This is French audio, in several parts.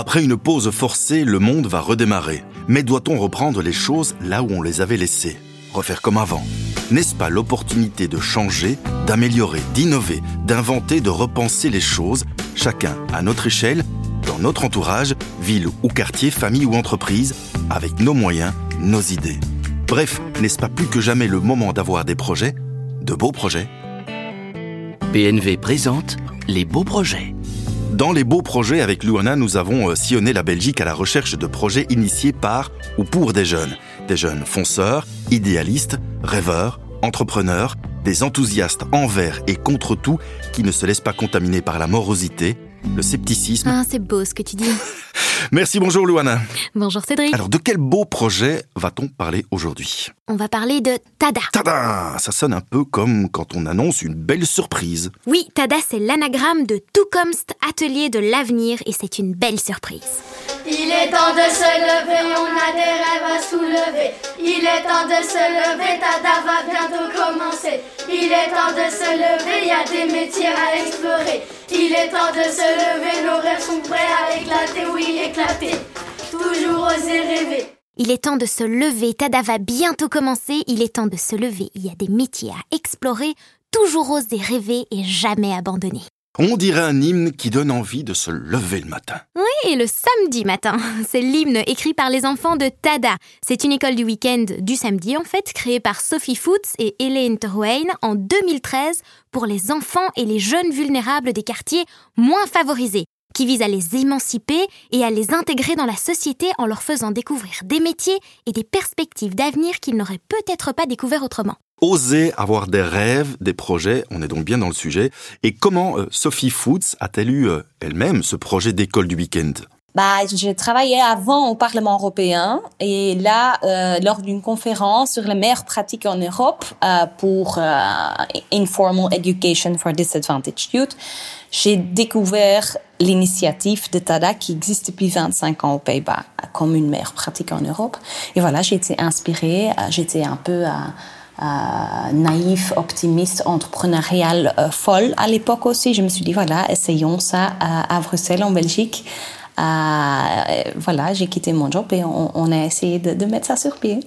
Après une pause forcée, le monde va redémarrer. Mais doit-on reprendre les choses là où on les avait laissées? Refaire comme avant N'est-ce pas l'opportunité de changer, d'améliorer, d'innover, d'inventer, de repenser les choses, chacun à notre échelle, dans notre entourage, ville ou quartier, famille ou entreprise, avec nos moyens, nos idées? Bref, n'est-ce pas plus que jamais le moment d'avoir des projets, de beaux projets? PNV présente les beaux projets. Dans les beaux projets avec Luana, nous avons euh, sillonné la Belgique à la recherche de projets initiés par ou pour des jeunes. Des jeunes fonceurs, idéalistes, rêveurs, entrepreneurs, des enthousiastes envers et contre tout qui ne se laissent pas contaminer par la morosité, le scepticisme. Ah, c'est beau ce que tu dis. Merci, bonjour Luana. Bonjour Cédric. Alors, de quel beau projet va-t-on parler aujourd'hui? On va parler de Tada. Tada Ça sonne un peu comme quand on annonce une belle surprise. Oui, Tada, c'est l'anagramme de Toekomst, atelier de l'avenir, et c'est une belle surprise. Il est temps de se lever, on a des rêves à soulever. Il est temps de se lever, Tada va bientôt commencer. Il est temps de se lever, il y a des métiers à explorer. Il est temps de se lever, nos rêves sont prêts à éclater, oui, éclater. Toujours oser rêver. Il est temps de se lever, Tada va bientôt commencer, il est temps de se lever, il y a des métiers à explorer, toujours oser rêver et jamais abandonner. On dirait un hymne qui donne envie de se lever le matin. Oui, et le samedi matin. C'est l'hymne écrit par les enfants de Tada. C'est une école du week-end du samedi, en fait, créée par Sophie Foots et Elaine Terwayne en 2013 pour les enfants et les jeunes vulnérables des quartiers moins favorisés qui vise à les émanciper et à les intégrer dans la société en leur faisant découvrir des métiers et des perspectives d'avenir qu'ils n'auraient peut-être pas découvert autrement. Oser avoir des rêves, des projets, on est donc bien dans le sujet. Et comment euh, Sophie Foods a-t-elle eu euh, elle-même ce projet d'école du week-end? Bah, j'ai travaillé avant au Parlement européen et là, euh, lors d'une conférence sur les meilleures pratiques en Europe euh, pour euh, Informal Education for Disadvantaged Youth, j'ai découvert l'initiative de TADA qui existe depuis 25 ans aux Pays-Bas comme une meilleure pratique en Europe. Et voilà, j'ai été inspirée, euh, j'étais un peu... Euh, euh, naïf, optimiste, entrepreneurial, euh, folle à l'époque aussi. Je me suis dit, voilà, essayons ça à, Bruxelles, en Belgique. Voilà, j'ai quitté mon job et on, a essayé de, mettre ça sur pied.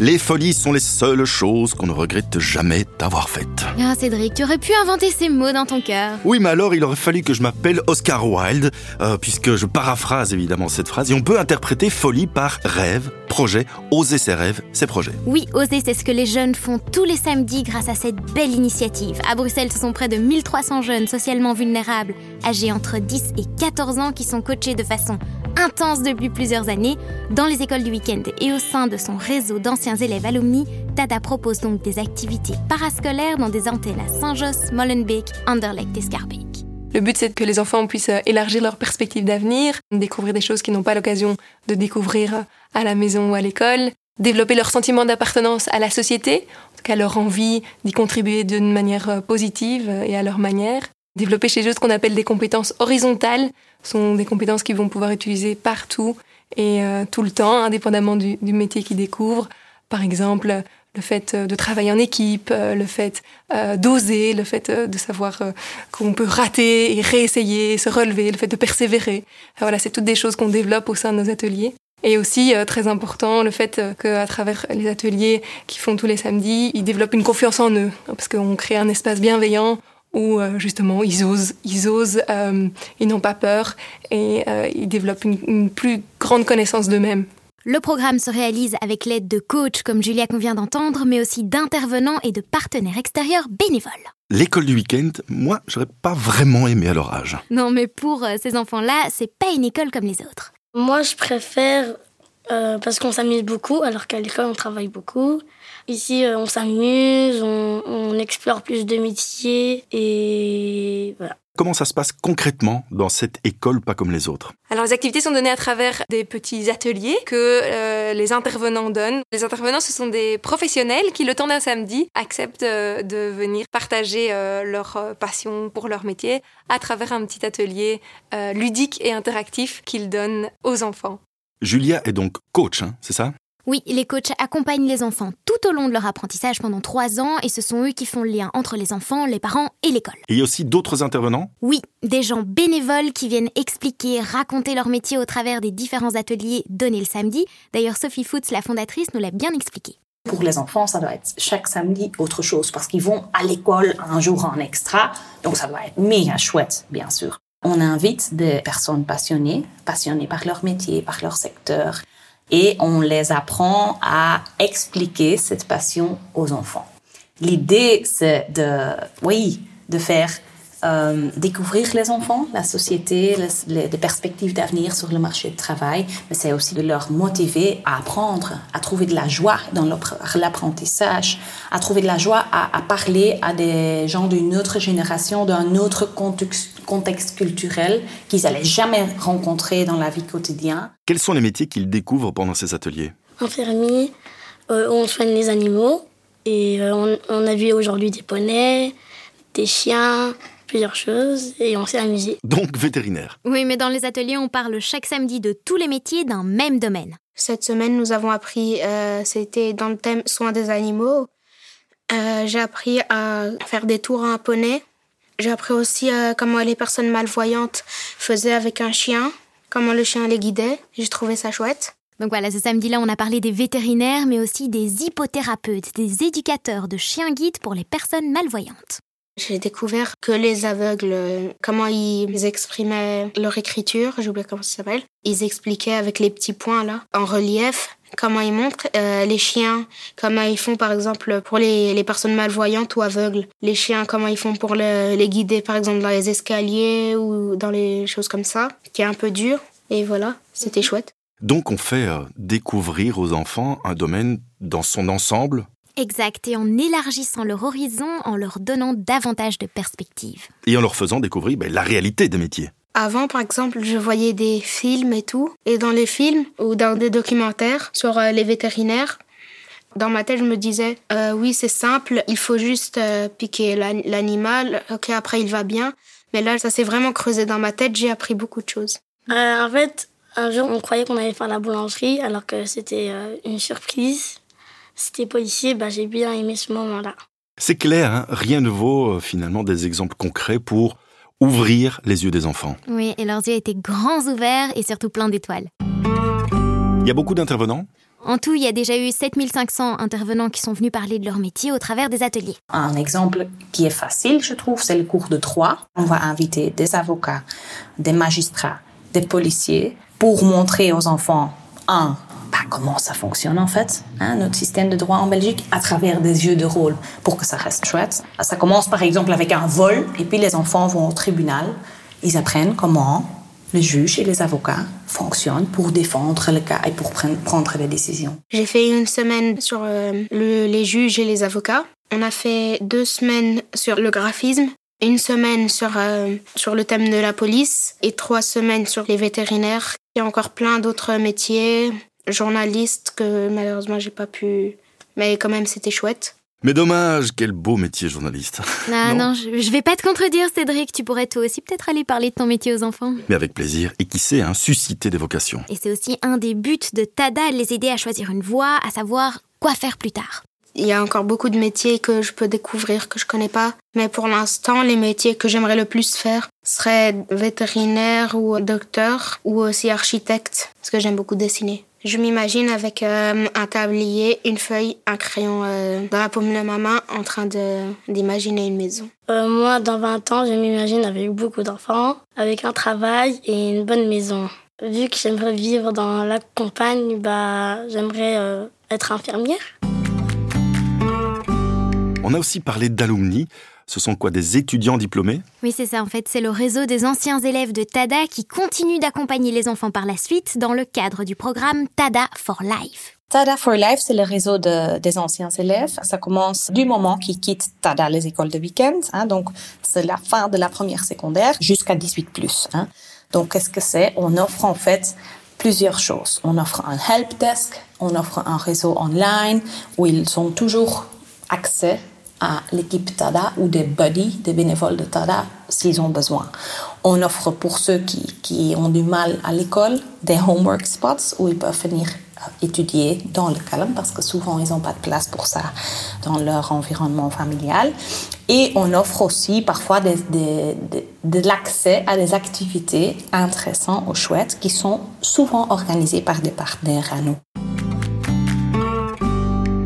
Les folies sont les seules choses qu'on ne regrette jamais d'avoir faites. Ah Cédric, tu aurais pu inventer ces mots dans ton cœur. Oui, mais alors il aurait fallu que je m'appelle Oscar Wilde, euh, puisque je paraphrase évidemment cette phrase, et on peut interpréter folie par rêve, projet, oser ses rêves, ses projets. Oui, oser, c'est ce que les jeunes font tous les samedis grâce à cette belle initiative. À Bruxelles, ce sont près de 1300 jeunes socialement vulnérables, âgés entre 10 et 14 ans, qui sont coachés de façon intense depuis plusieurs années dans les écoles du week-end et au sein de son réseau d'anciens élèves alumni, Tada propose donc des activités parascolaires dans des antennes à Saint-Josse, Molenbeek, Anderlecht et Schaerbeek. Le but, c'est que les enfants puissent élargir leurs perspectives d'avenir, découvrir des choses qu'ils n'ont pas l'occasion de découvrir à la maison ou à l'école, développer leur sentiment d'appartenance à la société, en tout cas leur envie d'y contribuer d'une manière positive et à leur manière, développer chez eux ce qu'on appelle des compétences horizontales, sont des compétences qu'ils vont pouvoir utiliser partout et euh, tout le temps, indépendamment du métier qu'ils découvrent. Par exemple, le fait de travailler en équipe, le fait euh, d'oser, le fait de savoir euh, qu'on peut rater et réessayer, se relever, le fait de persévérer. Voilà, c'est toutes des choses qu'on développe au sein de nos ateliers. Et aussi, euh, très important, le fait qu'à travers les ateliers qu'ils font tous les samedis, ils développent une confiance en eux, parce qu'on crée un espace bienveillant où justement ils osent, ils osent, euh, ils n'ont pas peur et euh, ils développent une plus grande connaissance d'eux-mêmes. Le programme se réalise avec l'aide de coachs comme Julia qu'on vient d'entendre, mais aussi d'intervenants et de partenaires extérieurs bénévoles. L'école du week-end, moi, j'aurais pas vraiment aimé à leur âge. Non, mais pour euh, ces enfants-là, c'est pas une école comme les autres. Moi, je préfère euh, parce qu'on s'amuse beaucoup, alors qu'à l'école, on travaille beaucoup. Ici, euh, on s'amuse, on, on explore plus de métiers et voilà. Comment ça se passe concrètement dans cette école pas comme les autres? Alors les activités sont données à travers des petits ateliers que euh, les intervenants donnent. Les intervenants, ce sont des professionnels qui, le temps d'un samedi, acceptent euh, de venir partager euh, leur passion pour leur métier à travers un petit atelier ludique et interactif qu'ils donnent aux enfants. Julia est donc coach, hein, c'est ça? Oui, les coachs accompagnent les enfants tout au long de leur apprentissage pendant trois ans et ce sont eux qui font le lien entre les enfants, les parents et l'école. Et il y a aussi d'autres intervenants? Oui, des gens bénévoles qui viennent expliquer, raconter leur métier au travers des différents ateliers donnés le samedi. D'ailleurs, Sophie Foots, la fondatrice, nous l'a bien expliqué. Pour les enfants, ça doit être chaque samedi autre chose parce qu'ils vont à l'école un jour en extra. Donc ça doit être méga chouette, bien sûr. On invite des personnes passionnées, passionnées par leur métier, par leur secteur, et on les apprend à expliquer cette passion aux enfants. L'idée, c'est de, oui, de faire euh, découvrir les enfants, la société, les, les perspectives d'avenir sur le marché du travail, mais c'est aussi de leur motiver à apprendre, à trouver de la joie dans l'apprentissage, à trouver de la joie à, à parler à des gens d'une autre génération, d'un autre contexte, contexte culturel qu'ils n'allaient jamais rencontrer dans la vie quotidienne. Quels sont les métiers qu'ils découvrent pendant ces ateliers? Infirmier, euh, on soigne les animaux et euh, on, on a vu aujourd'hui des poneys, des chiens, plusieurs choses et on s'est amusé. Donc vétérinaire. Oui, mais dans les ateliers, on parle chaque samedi de tous les métiers d'un même domaine. Cette semaine, nous avons appris, euh, c'était dans le thème soins des animaux. Euh, j'ai appris à faire des tours à un poney. J'ai appris aussi euh, comment les personnes malvoyantes faisaient avec un chien, comment le chien les guidait. J'ai trouvé ça chouette. Donc voilà, ce samedi-là, on a parlé des vétérinaires, mais aussi des hypothérapeutes, des éducateurs de chiens guides pour les personnes malvoyantes. J'ai découvert que les aveugles, comment ils exprimaient leur écriture, j'ai oublié comment ça s'appelle. Ils expliquaient avec les petits points là, en relief, comment ils montrent. Euh, les chiens, comment ils font par exemple pour les, les personnes malvoyantes ou aveugles. Les chiens, comment ils font pour le- les guider par exemple dans les escaliers ou dans les choses comme ça, qui est un peu dur. Et voilà, c'était chouette. Donc on fait euh, découvrir aux enfants un domaine dans son ensemble Exact, et en élargissant leur horizon, en leur donnant davantage de perspectives. et en leur faisant découvrir ben, la réalité des métiers. Avant, par exemple, je voyais des films et tout. Et dans les films ou dans des documentaires sur euh, les vétérinaires, dans ma tête, je me disais, euh, oui, c'est simple, il faut juste euh, piquer l'an- l'animal, ok, après il va bien. Mais là, ça s'est vraiment creusé dans ma tête, j'ai appris beaucoup de choses. Euh, en fait, un jour, on croyait qu'on allait faire la boulangerie alors que c'était euh, une surprise. C'était policier, bah, j'ai bien aimé ce moment-là. C'est clair, hein, rien ne vaut euh, finalement des exemples concrets pour ouvrir les yeux des enfants. Oui, et leurs yeux étaient grands ouverts et surtout pleins d'étoiles. Il y a beaucoup d'intervenants En tout, il y a déjà eu 7500 intervenants qui sont venus parler de leur métier au travers des ateliers. Un exemple qui est facile, je trouve, c'est le cours de droit. On va inviter des avocats, des magistrats, des policiers pour montrer aux enfants, un, comment ça fonctionne en fait, hein, notre système de droit en Belgique, à travers des jeux de rôle, pour que ça reste chouette. Ça commence par exemple avec un vol, et puis les enfants vont au tribunal, ils apprennent comment les juges et les avocats fonctionnent pour défendre le cas et pour prendre les décisions. J'ai fait une semaine sur euh, le- les juges et les avocats. On a fait deux semaines sur le graphisme, une semaine sur, euh, sur le thème de la police et trois semaines sur les vétérinaires. Il y a encore plein d'autres métiers, journalistes que malheureusement j'ai pas pu, mais quand même c'était chouette. Mais dommage, quel beau métier journaliste. Ah Non. non, je, je vais pas te contredire, Cédric. Tu pourrais toi aussi peut-être aller parler de ton métier aux enfants. Mais avec plaisir, et qui sait, hein, susciter des vocations. Et c'est aussi un des buts de Tada, de les aider à choisir une voie, à savoir quoi faire plus tard. Il y a encore beaucoup de métiers que je peux découvrir que je connais pas, mais pour l'instant les métiers que j'aimerais le plus faire seraient vétérinaire ou docteur ou aussi architecte parce que j'aime beaucoup dessiner. Je m'imagine avec euh, un tablier, une feuille, un crayon euh, dans la paume de ma main en train de- d'imaginer une maison. Euh, moi, dans 20 ans, je m'imagine avec beaucoup d'enfants, avec un travail et une bonne maison. Vu que j'aimerais vivre dans la campagne, bah, j'aimerais euh, être infirmière. On a aussi parlé d'alumni. Ce sont quoi des étudiants diplômés? Oui, c'est ça en fait, c'est le réseau des anciens élèves de Tada qui continue d'accompagner les enfants par la suite dans le cadre du programme Tada for Life. Tada for Life, c'est le réseau de- des anciens élèves. Ça commence du moment qu'ils quittent Tada, les écoles de week-end. hein. donc, c'est la fin de la première secondaire jusqu'à 18 plus. Hein. Donc, qu'est-ce que c'est? On offre en fait plusieurs choses. On offre un help desk, on offre un réseau online où ils ont toujours accès à l'équipe TADA ou des buddies, des bénévoles de TADA, s'ils ont besoin. On offre pour ceux qui, qui ont du mal à l'école des homework spots où ils peuvent venir étudier dans le calme parce que souvent ils n'ont pas de place pour ça dans leur environnement familial. Et on offre aussi parfois de l'accès à des activités intéressantes ou chouettes qui sont souvent organisées par des partenaires à nous.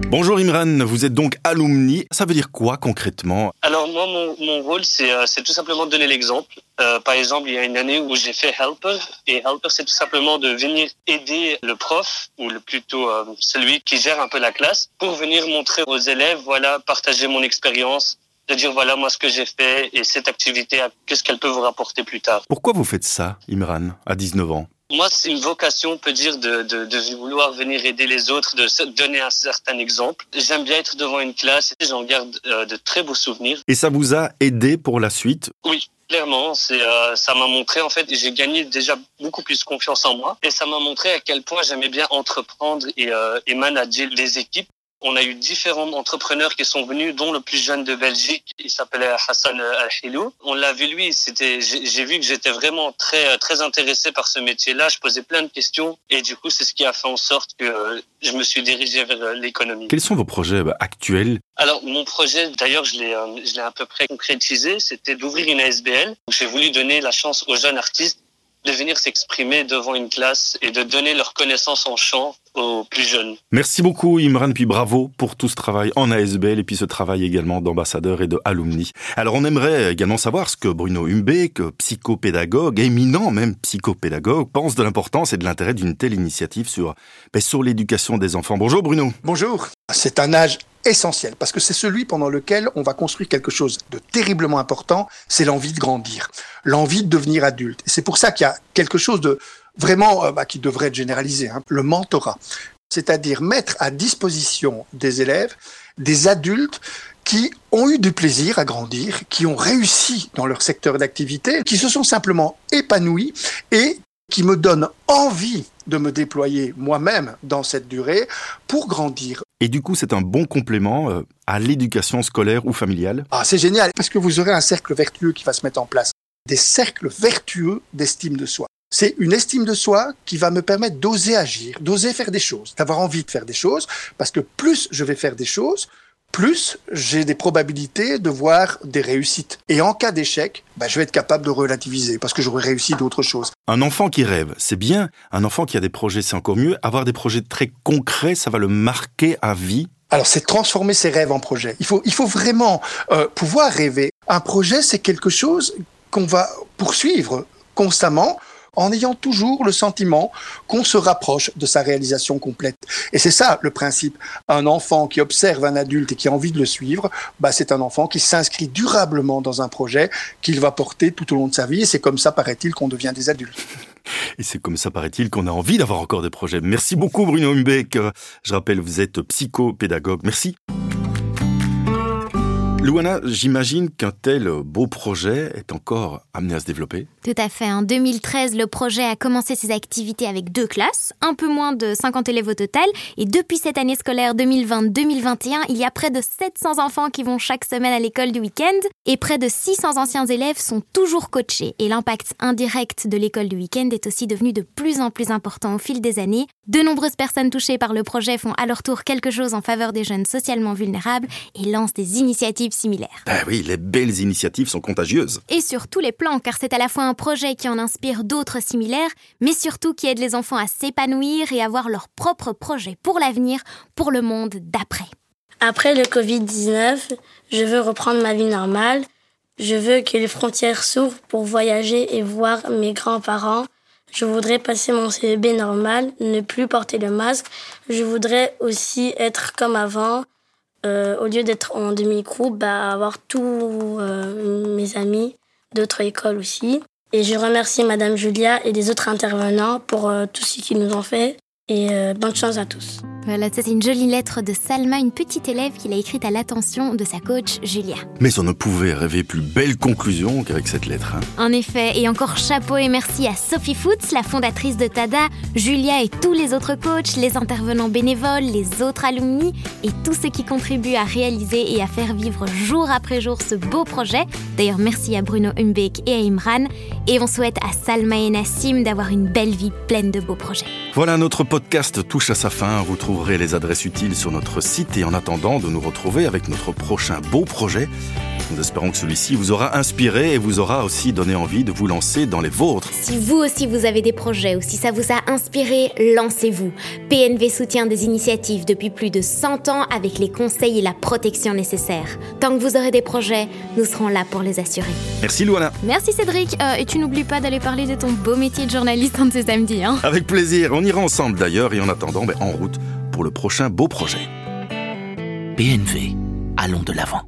Bonjour Imran, vous êtes donc alumni. Ça veut dire quoi concrètement Alors moi, mon, rôle, euh, c'est tout simplement de donner l'exemple. Euh, par exemple, il y a une année où j'ai fait helper, et helper, c'est tout simplement de venir aider le prof, ou le, plutôt euh, celui qui gère un peu la classe, pour venir montrer aux élèves, voilà, partager mon expérience, de dire voilà moi ce que j'ai fait et cette activité, qu'est-ce qu'elle peut vous rapporter plus tard. Pourquoi vous faites ça, Imran, à 19 ans moi, c'est une vocation, on peut dire, de, de, de, vouloir venir aider les autres, de donner un certain exemple. J'aime bien être devant une classe et j'en garde euh, de très beaux souvenirs. Et ça vous a aidé pour la suite? Oui, clairement. C'est, euh, ça m'a montré, en fait, j'ai gagné déjà beaucoup plus confiance en moi. Et ça m'a montré à quel point j'aimais bien entreprendre et, euh, et manager les équipes. On a eu différents entrepreneurs qui sont venus, dont le plus jeune de Belgique, il s'appelait Hassan Al-Hilou. On l'a vu lui, c'était, j'ai vu que j'étais vraiment très, très intéressé par ce métier-là. Je posais plein de questions et du coup, c'est ce qui a fait en sorte que je me suis dirigé vers l'économie. Quels sont vos projets bah, actuels? Alors, mon projet, d'ailleurs, je l'ai, euh, je l'ai à peu près concrétisé, c'était d'ouvrir une ASBL. J'ai voulu donner la chance aux jeunes artistes de venir s'exprimer devant une classe et de donner leur connaissance en chant aux plus jeunes. Merci beaucoup Imran, puis bravo pour tout ce travail en ASBL et puis ce travail également d'ambassadeur et de alumni. Alors on aimerait également savoir ce que Bruno Humbeck, psychopédagogue, éminent même psychopédagogue, pense de l'importance et de l'intérêt d'une telle initiative sur, ben, sur l'éducation des enfants. Bonjour Bruno. Bonjour. C'est un âge essentiel parce que c'est celui pendant lequel on va construire quelque chose de terriblement important, c'est l'envie de grandir, l'envie de devenir adulte. Et c'est pour ça qu'il y a quelque chose de vraiment euh, bah, qui devrait être généralisé, hein, le mentorat, c'est-à-dire mettre à disposition des élèves des adultes qui ont eu du plaisir à grandir, qui ont réussi dans leur secteur d'activité, qui se sont simplement épanouis et qui me donnent envie de me déployer moi-même dans cette durée pour grandir. Et du coup, c'est un bon complément euh, à l'éducation scolaire ou familiale Ah, c'est génial, parce que vous aurez un cercle vertueux qui va se mettre en place. Des cercles vertueux d'estime de soi. C'est une estime de soi qui va me permettre d'oser agir, d'oser faire des choses, d'avoir envie de faire des choses, parce que plus je vais faire des choses, plus j'ai des probabilités de voir des réussites. Et en cas d'échec, bah, je vais être capable de relativiser parce que j'aurai réussi d'autres choses. Un enfant qui rêve, c'est bien. Un enfant qui a des projets, c'est encore mieux. Avoir des projets très concrets, ça va le marquer à vie. Alors c'est transformer ses rêves en projets. Il faut, il faut vraiment euh, pouvoir rêver. Un projet, c'est quelque chose qu'on va poursuivre constamment en ayant toujours le sentiment qu'on se rapproche de sa réalisation complète. Et c'est ça le principe. Un enfant qui observe un adulte et qui a envie de le suivre, bah, c'est un enfant qui s'inscrit durablement dans un projet qu'il va porter tout au long de sa vie. Et c'est comme ça, paraît-il, qu'on devient des adultes. Et c'est comme ça, paraît-il, qu'on a envie d'avoir encore des projets. Merci beaucoup, Bruno Humbeck. Je rappelle, vous êtes psychopédagogue. Merci. Louana, j'imagine qu'un tel beau projet est encore amené à se développer. Tout à fait. En 2013, le projet a commencé ses activités avec deux classes, un peu moins de 50 élèves au total. Et depuis cette année scolaire 2020-2021, il y a près de 700 enfants qui vont chaque semaine à l'école du week-end. Et près de 600 anciens élèves sont toujours coachés. Et l'impact indirect de l'école du week-end est aussi devenu de plus en plus important au fil des années. De nombreuses personnes touchées par le projet font à leur tour quelque chose en faveur des jeunes socialement vulnérables et lancent des initiatives similaires. Ben oui, les belles initiatives sont contagieuses. Et sur tous les plans, car c'est à la fois un projet qui en inspire d'autres similaires, mais surtout qui aide les enfants à s'épanouir et avoir leur propre projet pour l'avenir, pour le monde d'après. Après le Covid-19, je veux reprendre ma vie normale. Je veux que les frontières s'ouvrent pour voyager et voir mes grands-parents. Je voudrais passer mon CEB normal, ne plus porter le masque. Je voudrais aussi être comme avant, euh, au lieu d'être en demi-groupe, bah, avoir tous euh, mes amis d'autres écoles aussi. Et je remercie Madame Julia et les autres intervenants pour euh, tout ce qu'ils nous ont fait. Et bonne chance à tous. Voilà, ça c'est une jolie lettre de Salma, une petite élève qu'il a écrite à l'attention de sa coach Julia. Mais on ne pouvait rêver plus belle conclusion qu'avec cette lettre. hein. En effet, et encore chapeau et merci à Sophie Foots, la fondatrice de Tada, Julia et tous les autres coachs, les intervenants bénévoles, les autres alumni et tous ceux qui contribuent à réaliser et à faire vivre jour après jour ce beau projet. D'ailleurs, merci à Bruno Humbeck et à Imran. Et on souhaite à Salma et Nassim d'avoir une belle vie pleine de beaux projets. Voilà, notre podcast touche à sa fin. Trouverez les adresses utiles sur notre site et en attendant de nous retrouver avec notre prochain beau projet, nous espérons que celui-ci vous aura inspiré et vous aura aussi donné envie de vous lancer dans les vôtres. Si vous aussi vous avez des projets ou si ça vous a inspiré, lancez-vous. PNV soutient des initiatives depuis plus de 100 ans avec les conseils et la protection nécessaires. Tant que vous aurez des projets, nous serons là pour les assurer. Merci Luana. Merci Cédric, Euh, et tu n'oublies pas d'aller parler de ton beau métier de journaliste un de ces samedis. Hein Avec plaisir, on ira ensemble d'ailleurs et en attendant, ben, en route pour le prochain beau projet. PNV, allons de l'avant.